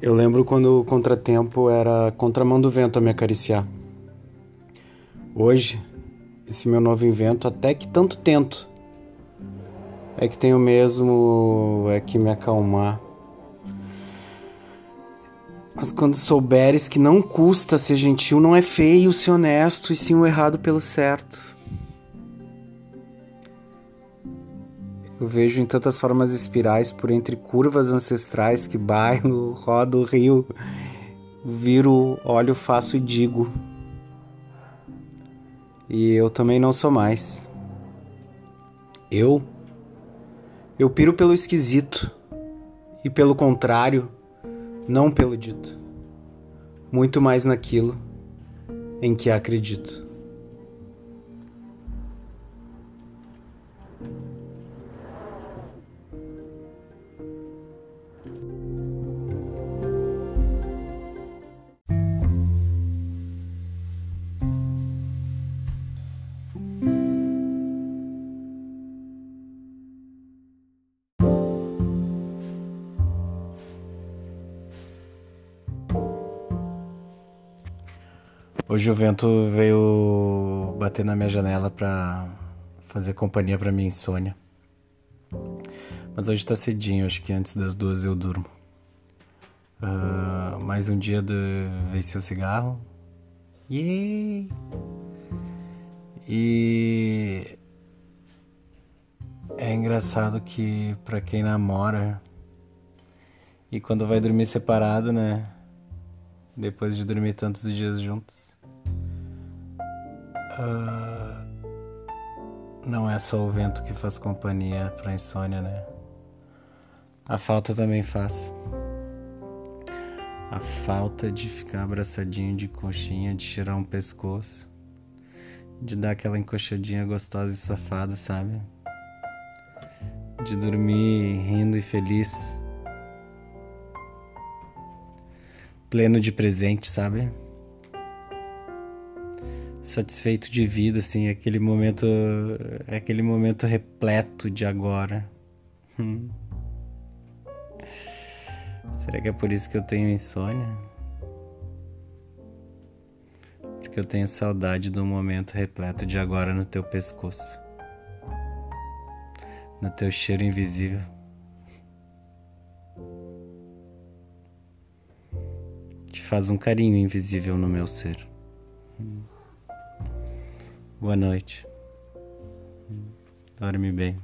Eu lembro quando o contratempo era contramão do vento a me acariciar. Hoje, esse meu novo invento, até que tanto tento, é que tenho mesmo é que me acalmar mas quando souberes que não custa ser gentil, não é feio ser honesto e sim o errado pelo certo. Eu vejo em tantas formas espirais por entre curvas ancestrais que bailo, rodo o rio, viro, olho, faço e digo. E eu também não sou mais. Eu? Eu piro pelo esquisito e pelo contrário, não pelo dito. Muito mais naquilo em que acredito. Hoje o vento veio bater na minha janela para fazer companhia para minha insônia. Mas hoje tá cedinho, acho que antes das duas eu durmo. Uh, mais um dia de vencer o cigarro. Yay! E é engraçado que para quem namora e quando vai dormir separado, né? Depois de dormir tantos dias juntos, Uh, não é só o vento que faz companhia pra insônia, né? A falta também faz. A falta de ficar abraçadinho de conchinha, de tirar um pescoço, de dar aquela encoxadinha gostosa e safada, sabe? De dormir rindo e feliz. Pleno de presente, sabe? Satisfeito de vida, assim, aquele momento, aquele momento repleto de agora. Hum. Será que é por isso que eu tenho insônia? Porque eu tenho saudade do momento repleto de agora no teu pescoço, no teu cheiro invisível. Te faz um carinho invisível no meu ser. Hum. Boa noite. Dorme bem.